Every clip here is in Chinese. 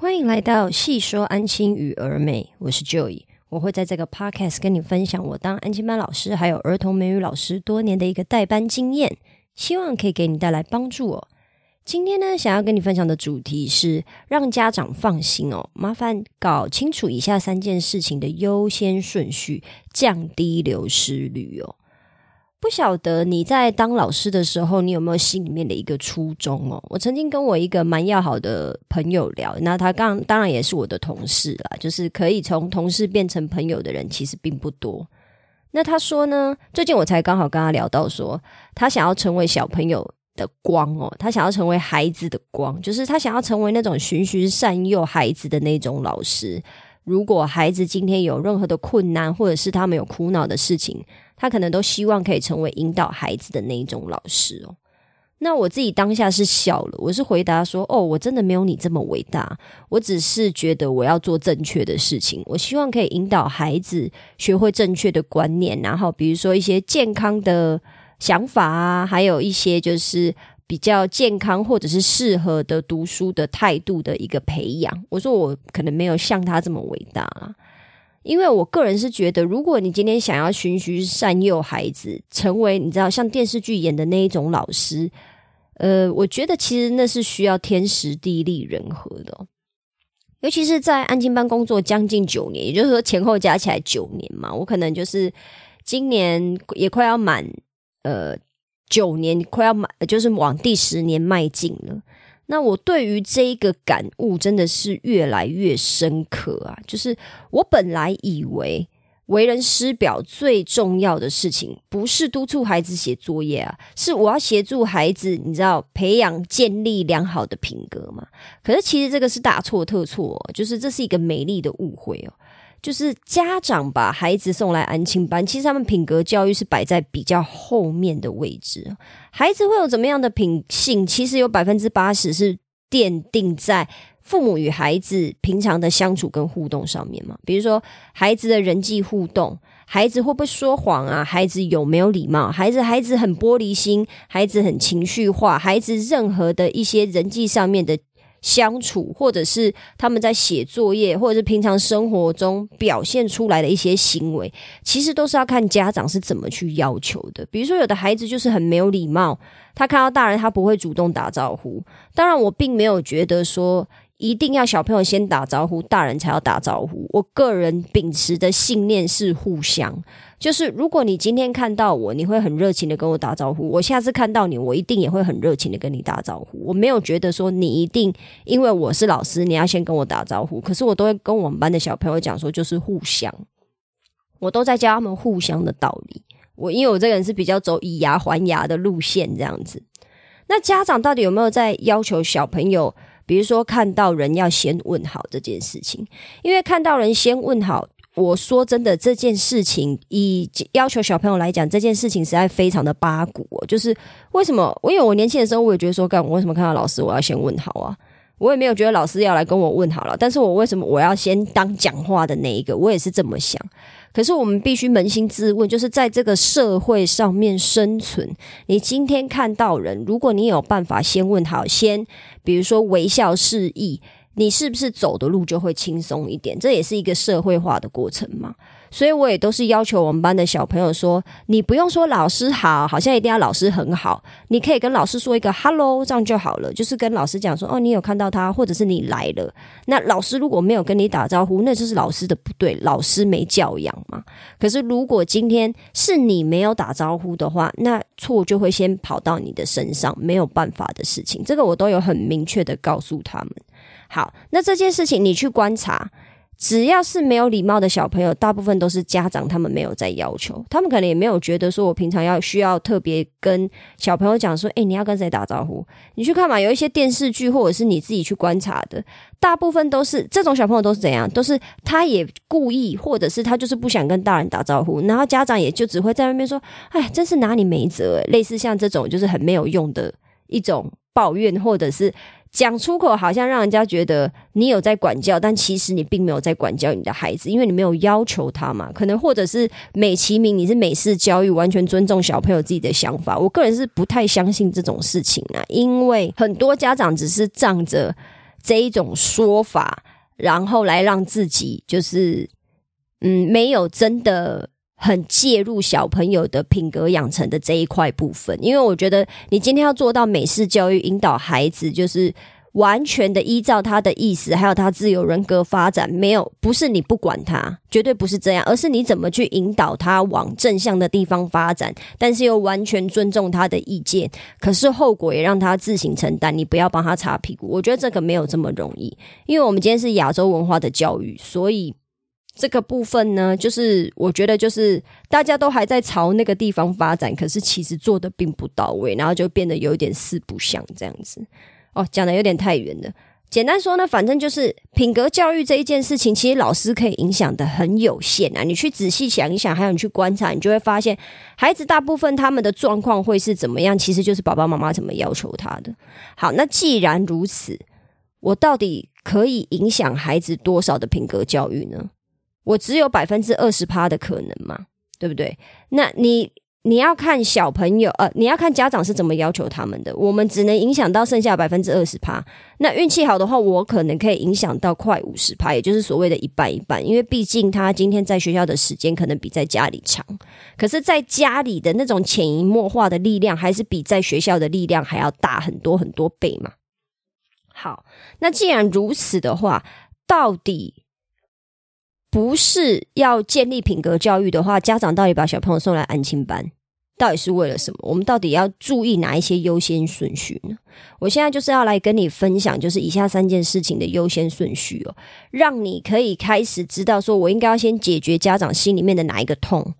欢迎来到细说安亲与儿美，我是 Joy，我会在这个 podcast 跟你分享我当安亲班老师还有儿童美语老师多年的一个代班经验，希望可以给你带来帮助哦。今天呢，想要跟你分享的主题是让家长放心哦，麻烦搞清楚以下三件事情的优先顺序，降低流失率哦。不晓得你在当老师的时候，你有没有心里面的一个初衷哦？我曾经跟我一个蛮要好的朋友聊，那他刚当然也是我的同事啦，就是可以从同事变成朋友的人其实并不多。那他说呢，最近我才刚好跟他聊到说，他想要成为小朋友的光哦，他想要成为孩子的光，就是他想要成为那种循循善诱孩子的那种老师。如果孩子今天有任何的困难，或者是他们有苦恼的事情，他可能都希望可以成为引导孩子的那一种老师哦。那我自己当下是笑了，我是回答说：“哦，我真的没有你这么伟大，我只是觉得我要做正确的事情，我希望可以引导孩子学会正确的观念，然后比如说一些健康的想法啊，还有一些就是。”比较健康或者是适合的读书的态度的一个培养，我说我可能没有像他这么伟大啦，因为我个人是觉得，如果你今天想要循循善诱孩子，成为你知道像电视剧演的那一种老师，呃，我觉得其实那是需要天时地利人和的，尤其是在安静班工作将近九年，也就是说前后加起来九年嘛，我可能就是今年也快要满呃。九年快要满，就是往第十年迈进了。那我对于这一个感悟真的是越来越深刻啊！就是我本来以为为人师表最重要的事情，不是督促孩子写作业啊，是我要协助孩子，你知道培养建立良好的品格嘛？可是其实这个是大错特错，就是这是一个美丽的误会哦。就是家长把孩子送来安亲班，其实他们品格教育是摆在比较后面的位置。孩子会有怎么样的品性，其实有百分之八十是奠定在父母与孩子平常的相处跟互动上面嘛。比如说孩子的人际互动，孩子会不会说谎啊？孩子有没有礼貌？孩子孩子很玻璃心，孩子很情绪化，孩子任何的一些人际上面的。相处，或者是他们在写作业，或者是平常生活中表现出来的一些行为，其实都是要看家长是怎么去要求的。比如说，有的孩子就是很没有礼貌，他看到大人他不会主动打招呼。当然，我并没有觉得说。一定要小朋友先打招呼，大人才要打招呼。我个人秉持的信念是互相，就是如果你今天看到我，你会很热情的跟我打招呼，我下次看到你，我一定也会很热情的跟你打招呼。我没有觉得说你一定因为我是老师，你要先跟我打招呼。可是我都会跟我们班的小朋友讲说，就是互相，我都在教他们互相的道理。我因为我这个人是比较走以牙还牙的路线这样子。那家长到底有没有在要求小朋友？比如说，看到人要先问好这件事情，因为看到人先问好，我说真的，这件事情以要求小朋友来讲，这件事情实在非常的八股。就是为什么？因为我年轻的时候，我也觉得说，干我为什么看到老师我要先问好啊？我也没有觉得老师要来跟我问好了，但是我为什么我要先当讲话的那一个？我也是这么想。可是我们必须扪心自问，就是在这个社会上面生存，你今天看到人，如果你有办法先问好，先比如说微笑示意，你是不是走的路就会轻松一点？这也是一个社会化的过程嘛。所以我也都是要求我们班的小朋友说，你不用说老师好，好像一定要老师很好，你可以跟老师说一个 hello，这样就好了。就是跟老师讲说，哦，你有看到他，或者是你来了。那老师如果没有跟你打招呼，那就是老师的不对，老师没教养嘛。可是如果今天是你没有打招呼的话，那错就会先跑到你的身上，没有办法的事情。这个我都有很明确的告诉他们。好，那这件事情你去观察。只要是没有礼貌的小朋友，大部分都是家长他们没有在要求，他们可能也没有觉得说，我平常要需要特别跟小朋友讲说，哎，你要跟谁打招呼？你去看嘛，有一些电视剧或者是你自己去观察的，大部分都是这种小朋友都是怎样？都是他也故意，或者是他就是不想跟大人打招呼，然后家长也就只会在外面说，哎，真是拿你没辙，类似像这种就是很没有用的一种抱怨，或者是。讲出口好像让人家觉得你有在管教，但其实你并没有在管教你的孩子，因为你没有要求他嘛。可能或者是美其名你是美式教育，完全尊重小朋友自己的想法。我个人是不太相信这种事情啊，因为很多家长只是仗着这一种说法，然后来让自己就是嗯，没有真的很介入小朋友的品格养成的这一块部分。因为我觉得你今天要做到美式教育，引导孩子就是。完全的依照他的意思，还有他自由人格发展，没有不是你不管他，绝对不是这样，而是你怎么去引导他往正向的地方发展，但是又完全尊重他的意见，可是后果也让他自行承担，你不要帮他擦屁股。我觉得这个没有这么容易，因为我们今天是亚洲文化的教育，所以这个部分呢，就是我觉得就是大家都还在朝那个地方发展，可是其实做的并不到位，然后就变得有点四不像这样子。哦，讲的有点太远了。简单说呢，反正就是品格教育这一件事情，其实老师可以影响的很有限啊。你去仔细想一想，还有你去观察，你就会发现，孩子大部分他们的状况会是怎么样，其实就是爸爸妈妈怎么要求他的。好，那既然如此，我到底可以影响孩子多少的品格教育呢？我只有百分之二十趴的可能嘛，对不对？那你。你要看小朋友，呃，你要看家长是怎么要求他们的。我们只能影响到剩下百分之二十趴。那运气好的话，我可能可以影响到快五十趴，也就是所谓的一半一半。因为毕竟他今天在学校的时间可能比在家里长，可是在家里的那种潜移默化的力量，还是比在学校的力量还要大很多很多倍嘛。好，那既然如此的话，到底不是要建立品格教育的话，家长到底把小朋友送来安亲班？到底是为了什么？我们到底要注意哪一些优先顺序呢？我现在就是要来跟你分享，就是以下三件事情的优先顺序哦，让你可以开始知道，说我应该要先解决家长心里面的哪一个痛，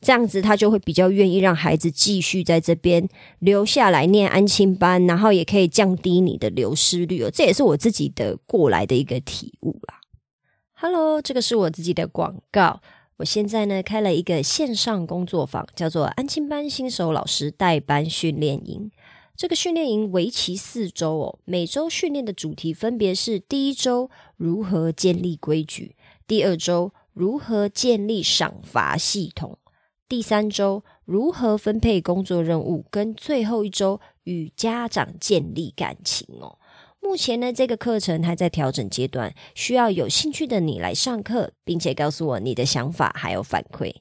这样子他就会比较愿意让孩子继续在这边留下来念安亲班，然后也可以降低你的流失率哦。这也是我自己的过来的一个体悟啦。Hello，这个是我自己的广告。我现在呢开了一个线上工作坊，叫做安亲班新手老师代班训练营。这个训练营为期四周哦，每周训练的主题分别是：第一周如何建立规矩，第二周如何建立赏罚系统，第三周如何分配工作任务，跟最后一周与家长建立感情哦。目前呢，这个课程还在调整阶段，需要有兴趣的你来上课，并且告诉我你的想法还有反馈。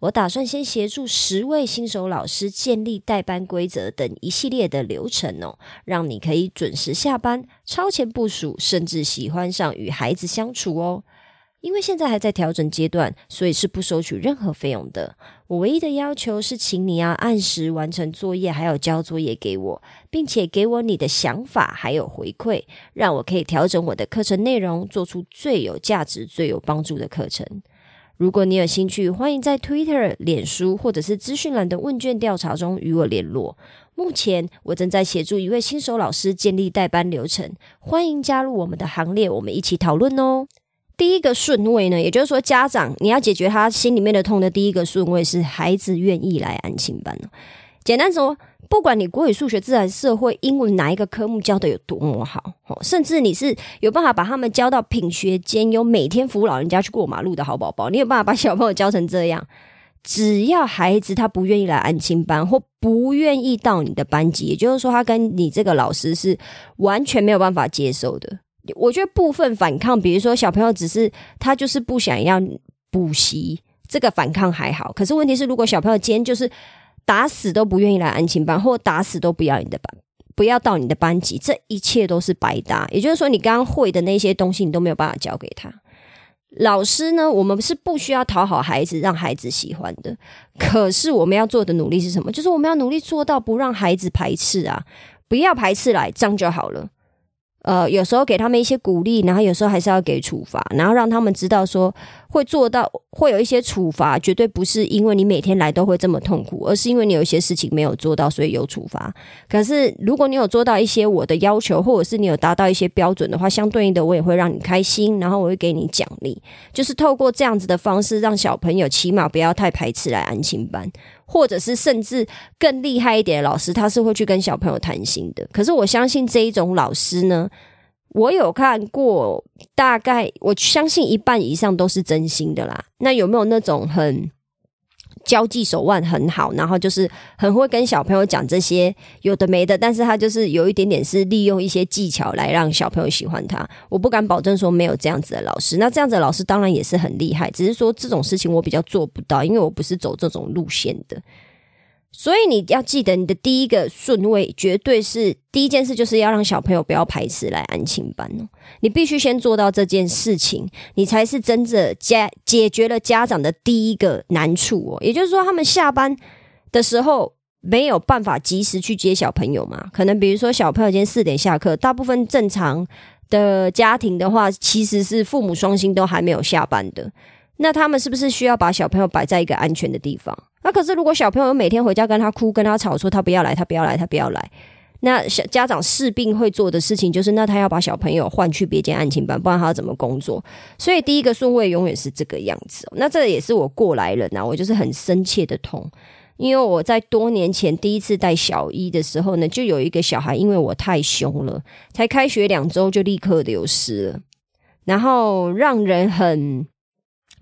我打算先协助十位新手老师建立代班规则等一系列的流程哦，让你可以准时下班、超前部署，甚至喜欢上与孩子相处哦。因为现在还在调整阶段，所以是不收取任何费用的。我唯一的要求是，请你要按时完成作业，还有交作业给我，并且给我你的想法还有回馈，让我可以调整我的课程内容，做出最有价值、最有帮助的课程。如果你有兴趣，欢迎在 Twitter、脸书或者是资讯栏的问卷调查中与我联络。目前我正在协助一位新手老师建立代班流程，欢迎加入我们的行列，我们一起讨论哦。第一个顺位呢，也就是说，家长你要解决他心里面的痛的第一个顺位是孩子愿意来安亲班简单说，不管你国语、数学、自然、社会、英文哪一个科目教的有多么好，甚至你是有办法把他们教到品学兼优，每天扶老人家去过马路的好宝宝，你有办法把小朋友教成这样，只要孩子他不愿意来安亲班，或不愿意到你的班级，也就是说，他跟你这个老师是完全没有办法接受的。我觉得部分反抗，比如说小朋友只是他就是不想要补习，这个反抗还好。可是问题是，如果小朋友今天就是打死都不愿意来安亲班，或打死都不要你的班，不要到你的班级，这一切都是白搭。也就是说，你刚刚会的那些东西，你都没有办法教给他。老师呢，我们是不需要讨好孩子，让孩子喜欢的。可是我们要做的努力是什么？就是我们要努力做到不让孩子排斥啊，不要排斥来，这样就好了。呃，有时候给他们一些鼓励，然后有时候还是要给处罚，然后让他们知道说会做到，会有一些处罚，绝对不是因为你每天来都会这么痛苦，而是因为你有一些事情没有做到，所以有处罚。可是如果你有做到一些我的要求，或者是你有达到一些标准的话，相对应的我也会让你开心，然后我会给你奖励，就是透过这样子的方式，让小朋友起码不要太排斥来安亲班。或者是甚至更厉害一点的老师，他是会去跟小朋友谈心的。可是我相信这一种老师呢，我有看过，大概我相信一半以上都是真心的啦。那有没有那种很交际手腕很好，然后就是很会跟小朋友讲这些有的没的，但是他就是有一点点是利用一些技巧来让小朋友喜欢他。我不敢保证说没有这样子的老师，那这样子的老师当然也是很厉害，只是说这种事情我比较做不到，因为我不是走这种路线的。所以你要记得，你的第一个顺位绝对是第一件事，就是要让小朋友不要排斥来安亲班哦。你必须先做到这件事情，你才是真正家解决了家长的第一个难处哦。也就是说，他们下班的时候没有办法及时去接小朋友嘛？可能比如说小朋友今天四点下课，大部分正常的家庭的话，其实是父母双薪都还没有下班的。那他们是不是需要把小朋友摆在一个安全的地方？那可是如果小朋友每天回家跟他哭、跟他吵，说他不要来，他不要来，他不要来，那小家长势必会做的事情就是，那他要把小朋友换去别间安亲班，不然他要怎么工作？所以第一个顺位永远是这个样子。那这也是我过来人呐，我就是很深切的痛，因为我在多年前第一次带小一的时候呢，就有一个小孩，因为我太凶了，才开学两周就立刻流失了，然后让人很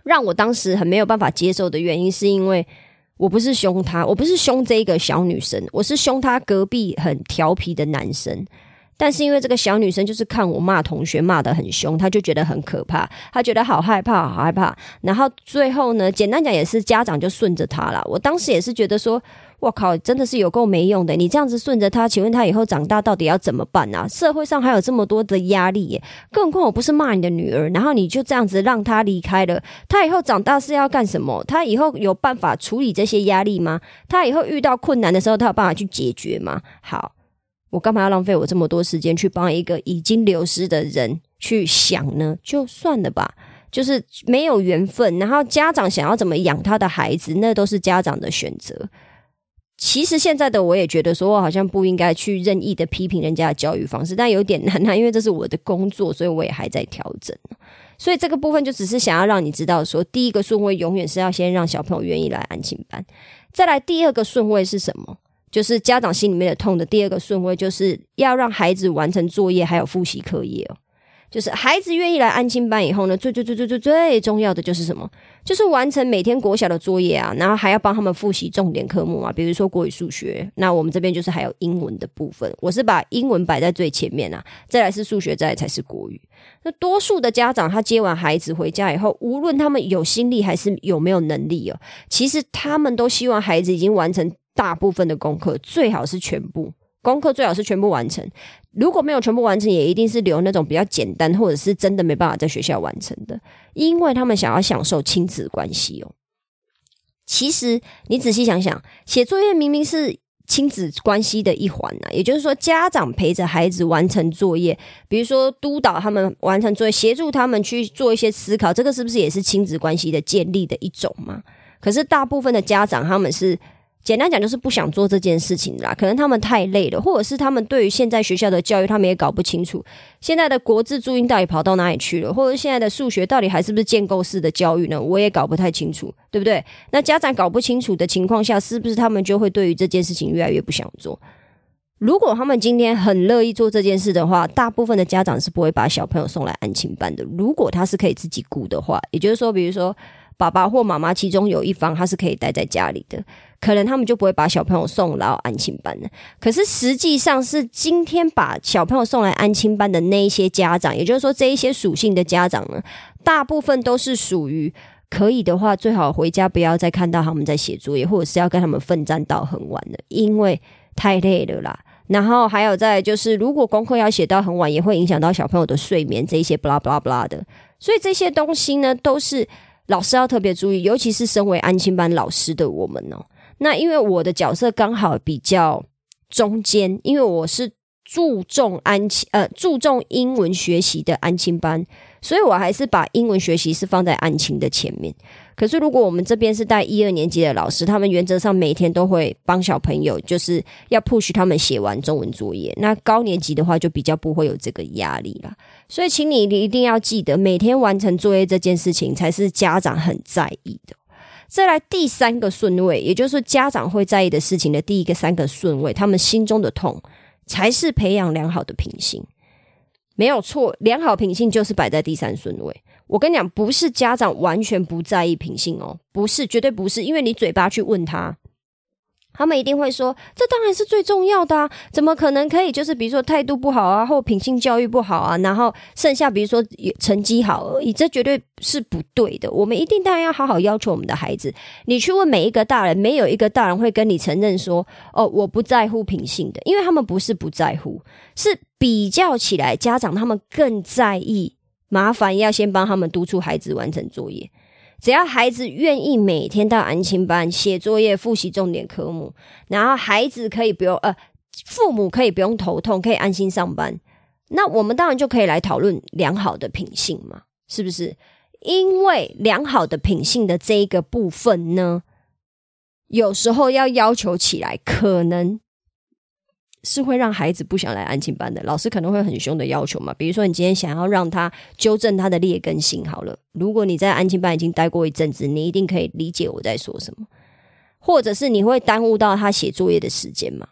让我当时很没有办法接受的原因，是因为。我不是凶他，我不是凶这个小女生，我是凶他隔壁很调皮的男生。但是因为这个小女生就是看我骂同学骂的很凶，她就觉得很可怕，她觉得好害怕，好害怕。然后最后呢，简单讲也是家长就顺着她了。我当时也是觉得说。我靠，真的是有够没用的！你这样子顺着他，请问他以后长大到底要怎么办啊？社会上还有这么多的压力耶，更何况我不是骂你的女儿，然后你就这样子让他离开了，他以后长大是要干什么？他以后有办法处理这些压力吗？他以后遇到困难的时候，他有办法去解决吗？好，我干嘛要浪费我这么多时间去帮一个已经流失的人去想呢？就算了吧，就是没有缘分。然后家长想要怎么养他的孩子，那都是家长的选择。其实现在的我也觉得，说我好像不应该去任意的批评人家的教育方式，但有点难啊，因为这是我的工作，所以我也还在调整。所以这个部分就只是想要让你知道，说第一个顺位永远是要先让小朋友愿意来安亲班，再来第二个顺位是什么？就是家长心里面的痛的第二个顺位，就是要让孩子完成作业还有复习课业哦。就是孩子愿意来安亲班以后呢，最最最最最最重要的就是什么？就是完成每天国小的作业啊，然后还要帮他们复习重点科目啊，比如说国语、数学。那我们这边就是还有英文的部分，我是把英文摆在最前面啊，再来是数学，再来才是国语。那多数的家长他接完孩子回家以后，无论他们有心力还是有没有能力哦，其实他们都希望孩子已经完成大部分的功课，最好是全部。功课最好是全部完成，如果没有全部完成，也一定是留那种比较简单，或者是真的没办法在学校完成的，因为他们想要享受亲子关系哦。其实你仔细想想，写作业明明是亲子关系的一环啊，也就是说，家长陪着孩子完成作业，比如说督导他们完成作业，协助他们去做一些思考，这个是不是也是亲子关系的建立的一种嘛？可是大部分的家长他们是。简单讲就是不想做这件事情啦，可能他们太累了，或者是他们对于现在学校的教育，他们也搞不清楚现在的国字注音到底跑到哪里去了，或者现在的数学到底还是不是建构式的教育呢？我也搞不太清楚，对不对？那家长搞不清楚的情况下，是不是他们就会对于这件事情越来越不想做？如果他们今天很乐意做这件事的话，大部分的家长是不会把小朋友送来安亲班的。如果他是可以自己顾的话，也就是说，比如说。爸爸或妈妈其中有一方，他是可以待在家里的，可能他们就不会把小朋友送到安亲班的。可是实际上是今天把小朋友送来安亲班的那一些家长，也就是说这一些属性的家长呢，大部分都是属于可以的话，最好回家不要再看到他们在写作业，或者是要跟他们奋战到很晚的，因为太累了啦。然后还有在就是，如果功课要写到很晚，也会影响到小朋友的睡眠，这一些不拉不拉不拉的。所以这些东西呢，都是。老师要特别注意，尤其是身为安亲班老师的我们哦。那因为我的角色刚好比较中间，因为我是注重安亲呃注重英文学习的安亲班，所以我还是把英文学习是放在安亲的前面。可是，如果我们这边是带一二年级的老师，他们原则上每天都会帮小朋友，就是要 push 他们写完中文作业。那高年级的话，就比较不会有这个压力了。所以，请你一定要记得，每天完成作业这件事情才是家长很在意的。再来第三个顺位，也就是家长会在意的事情的第一个三个顺位，他们心中的痛，才是培养良好的品性。没有错，良好品性就是摆在第三顺位。我跟你讲，不是家长完全不在意品性哦，不是，绝对不是，因为你嘴巴去问他。他们一定会说，这当然是最重要的啊！怎么可能可以就是比如说态度不好啊，或品性教育不好啊，然后剩下比如说成绩好而已，这绝对是不对的。我们一定当然要好好要求我们的孩子。你去问每一个大人，没有一个大人会跟你承认说，哦，我不在乎品性的，因为他们不是不在乎，是比较起来，家长他们更在意。麻烦要先帮他们督促孩子完成作业。只要孩子愿意每天到安亲班写作业、复习重点科目，然后孩子可以不用呃，父母可以不用头痛，可以安心上班，那我们当然就可以来讨论良好的品性嘛，是不是？因为良好的品性的这一个部分呢，有时候要要求起来，可能。是会让孩子不想来安亲班的，老师可能会很凶的要求嘛。比如说，你今天想要让他纠正他的劣根性，好了，如果你在安亲班已经待过一阵子，你一定可以理解我在说什么。或者是你会耽误到他写作业的时间嘛？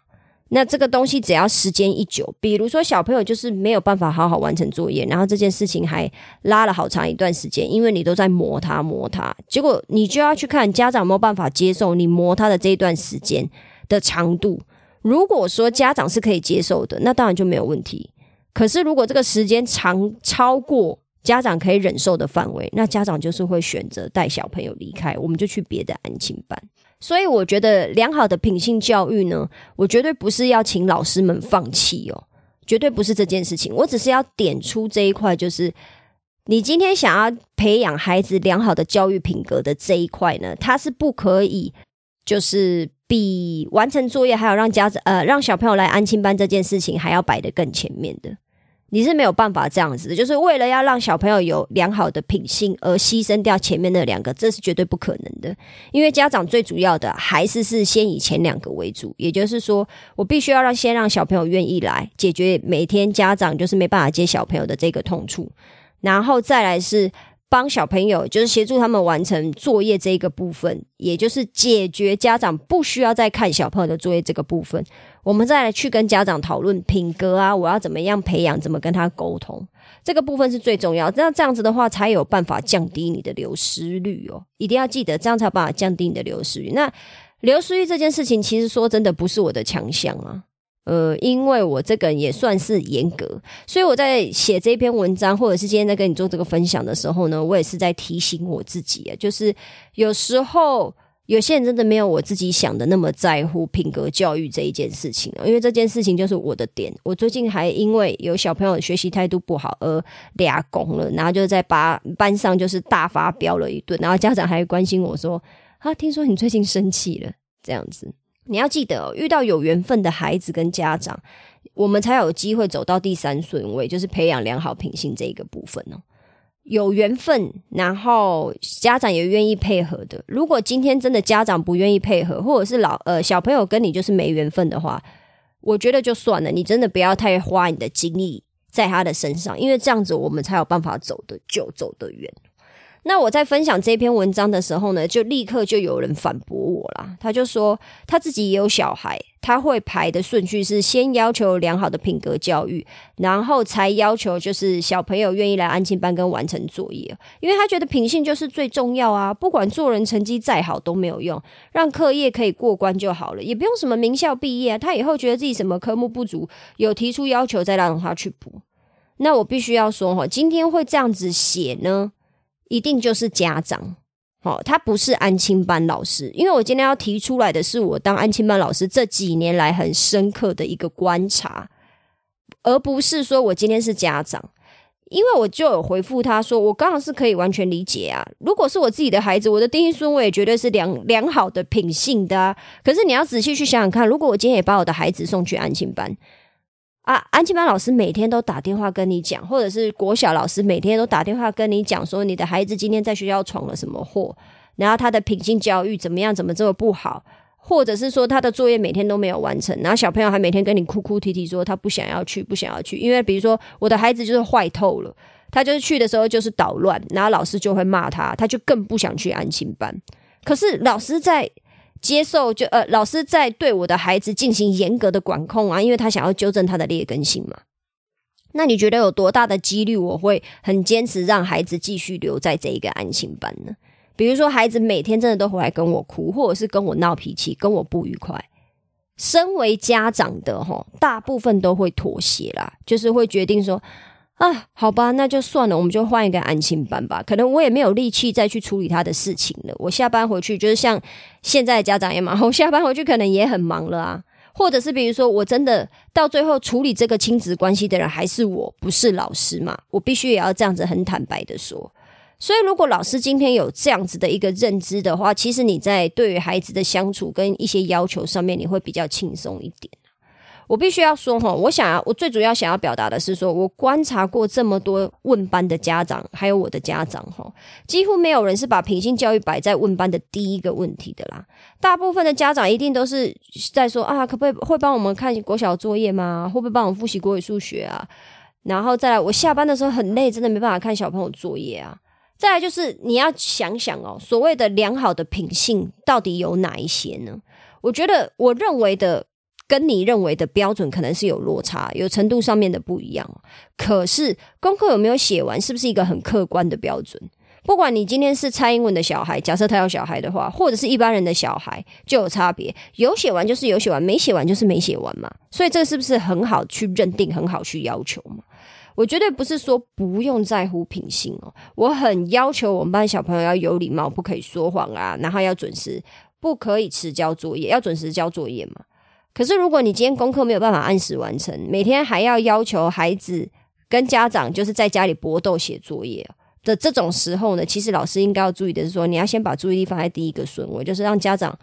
那这个东西只要时间一久，比如说小朋友就是没有办法好好完成作业，然后这件事情还拉了好长一段时间，因为你都在磨他磨他，结果你就要去看家长有没有办法接受你磨他的这一段时间的长度。如果说家长是可以接受的，那当然就没有问题。可是如果这个时间长超过家长可以忍受的范围，那家长就是会选择带小朋友离开，我们就去别的安亲班。所以我觉得良好的品性教育呢，我绝对不是要请老师们放弃哦，绝对不是这件事情。我只是要点出这一块，就是你今天想要培养孩子良好的教育品格的这一块呢，它是不可以就是。比完成作业还有让家长呃让小朋友来安亲班这件事情还要摆得更前面的，你是没有办法这样子的，就是为了要让小朋友有良好的品性而牺牲掉前面那两个，这是绝对不可能的。因为家长最主要的还是是先以前两个为主，也就是说，我必须要让先让小朋友愿意来解决每天家长就是没办法接小朋友的这个痛处，然后再来是。帮小朋友就是协助他们完成作业这个部分，也就是解决家长不需要再看小朋友的作业这个部分，我们再来去跟家长讨论品格啊，我要怎么样培养，怎么跟他沟通，这个部分是最重要。那这样子的话，才有办法降低你的流失率哦。一定要记得，这样才有办法降低你的流失率。那流失率这件事情，其实说真的不是我的强项啊。呃，因为我这个人也算是严格，所以我在写这篇文章，或者是今天在跟你做这个分享的时候呢，我也是在提醒我自己啊，就是有时候有些人真的没有我自己想的那么在乎品格教育这一件事情啊，因为这件事情就是我的点。我最近还因为有小朋友学习态度不好而俩拱了，然后就在班班上就是大发飙了一顿，然后家长还关心我说：“啊，听说你最近生气了。”这样子。你要记得，遇到有缘分的孩子跟家长，我们才有机会走到第三顺位，就是培养良好品性这一个部分哦。有缘分，然后家长也愿意配合的。如果今天真的家长不愿意配合，或者是老呃小朋友跟你就是没缘分的话，我觉得就算了。你真的不要太花你的精力在他的身上，因为这样子我们才有办法走得久，走得远。那我在分享这篇文章的时候呢，就立刻就有人反驳我啦。他就说他自己也有小孩，他会排的顺序是先要求良好的品格教育，然后才要求就是小朋友愿意来安亲班跟完成作业，因为他觉得品性就是最重要啊。不管做人成绩再好都没有用，让课业可以过关就好了，也不用什么名校毕业。他以后觉得自己什么科目不足，有提出要求再让他去补。那我必须要说哈，今天会这样子写呢。一定就是家长，好，他不是安亲班老师，因为我今天要提出来的是我当安亲班老师这几年来很深刻的一个观察，而不是说我今天是家长，因为我就有回复他说，我刚好是可以完全理解啊，如果是我自己的孩子，我的第一孙我也绝对是良良好的品性的，可是你要仔细去想想看，如果我今天也把我的孩子送去安亲班。啊，安亲班老师每天都打电话跟你讲，或者是国小老师每天都打电话跟你讲，说你的孩子今天在学校闯了什么祸，然后他的品性教育怎么样，怎么这么不好，或者是说他的作业每天都没有完成，然后小朋友还每天跟你哭哭啼啼说他不想要去，不想要去，因为比如说我的孩子就是坏透了，他就是去的时候就是捣乱，然后老师就会骂他，他就更不想去安亲班。可是老师在。接受就呃，老师在对我的孩子进行严格的管控啊，因为他想要纠正他的劣根性嘛。那你觉得有多大的几率我会很坚持让孩子继续留在这一个安心班呢？比如说，孩子每天真的都回来跟我哭，或者是跟我闹脾气，跟我不愉快。身为家长的哈，大部分都会妥协啦，就是会决定说啊，好吧，那就算了，我们就换一个安心班吧。可能我也没有力气再去处理他的事情了。我下班回去就是像现在家长也忙，我下班回去可能也很忙了啊。或者是比如说，我真的到最后处理这个亲子关系的人还是我，不是老师嘛？我必须也要这样子很坦白的说。所以，如果老师今天有这样子的一个认知的话，其实你在对于孩子的相处跟一些要求上面，你会比较轻松一点。我必须要说哈，我想要，我最主要想要表达的是，说我观察过这么多问班的家长，还有我的家长哈，几乎没有人是把品性教育摆在问班的第一个问题的啦。大部分的家长一定都是在说啊，可不可以会帮我们看国小作业吗？会不会帮我们复习国语、数学啊？然后再来，我下班的时候很累，真的没办法看小朋友作业啊。再来就是你要想想哦，所谓的良好的品性到底有哪一些呢？我觉得我认为的。跟你认为的标准可能是有落差，有程度上面的不一样。可是功课有没有写完，是不是一个很客观的标准？不管你今天是蔡英文的小孩，假设他有小孩的话，或者是一般人的小孩，就有差别。有写完就是有写完，没写完就是没写完嘛。所以这是不是很好去认定，很好去要求嘛？我绝对不是说不用在乎品性哦，我很要求我们班小朋友要有礼貌，不可以说谎啊，然后要准时，不可以迟交作业，要准时交作业嘛。可是，如果你今天功课没有办法按时完成，每天还要要求孩子跟家长就是在家里搏斗写作业的这种时候呢，其实老师应该要注意的是说，你要先把注意力放在第一个顺位，就是让家长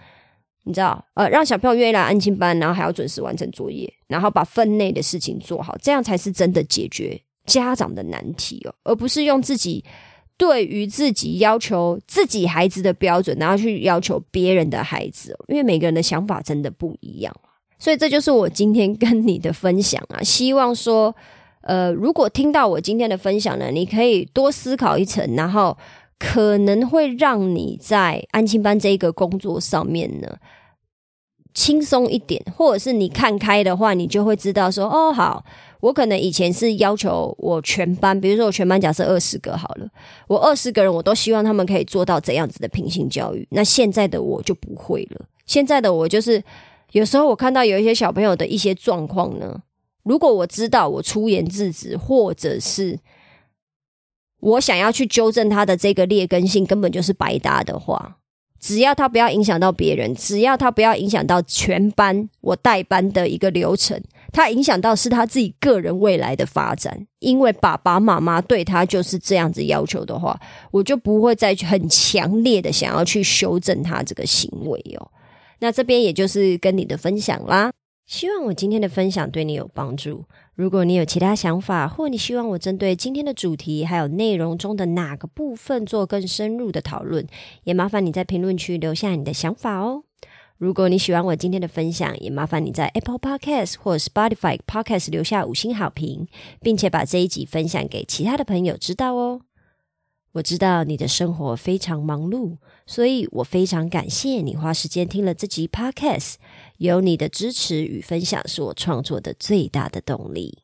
你知道，呃，让小朋友愿意来安心班，然后还要准时完成作业，然后把分内的事情做好，这样才是真的解决家长的难题哦，而不是用自己对于自己要求自己孩子的标准，然后去要求别人的孩子，因为每个人的想法真的不一样。所以这就是我今天跟你的分享啊！希望说，呃，如果听到我今天的分享呢，你可以多思考一层，然后可能会让你在安亲班这一个工作上面呢轻松一点，或者是你看开的话，你就会知道说，哦，好，我可能以前是要求我全班，比如说我全班假设二十个好了，我二十个人我都希望他们可以做到怎样子的平行教育，那现在的我就不会了，现在的我就是。有时候我看到有一些小朋友的一些状况呢，如果我知道我出言制止，或者是我想要去纠正他的这个劣根性，根本就是白搭的话，只要他不要影响到别人，只要他不要影响到全班我带班的一个流程，他影响到是他自己个人未来的发展，因为爸爸妈妈对他就是这样子要求的话，我就不会再去很强烈的想要去修正他这个行为哦。那这边也就是跟你的分享啦，希望我今天的分享对你有帮助。如果你有其他想法，或你希望我针对今天的主题还有内容中的哪个部分做更深入的讨论，也麻烦你在评论区留下你的想法哦。如果你喜欢我今天的分享，也麻烦你在 Apple Podcast 或 Spotify Podcast 留下五星好评，并且把这一集分享给其他的朋友知道哦。我知道你的生活非常忙碌，所以我非常感谢你花时间听了这集 Podcast。有你的支持与分享，是我创作的最大的动力。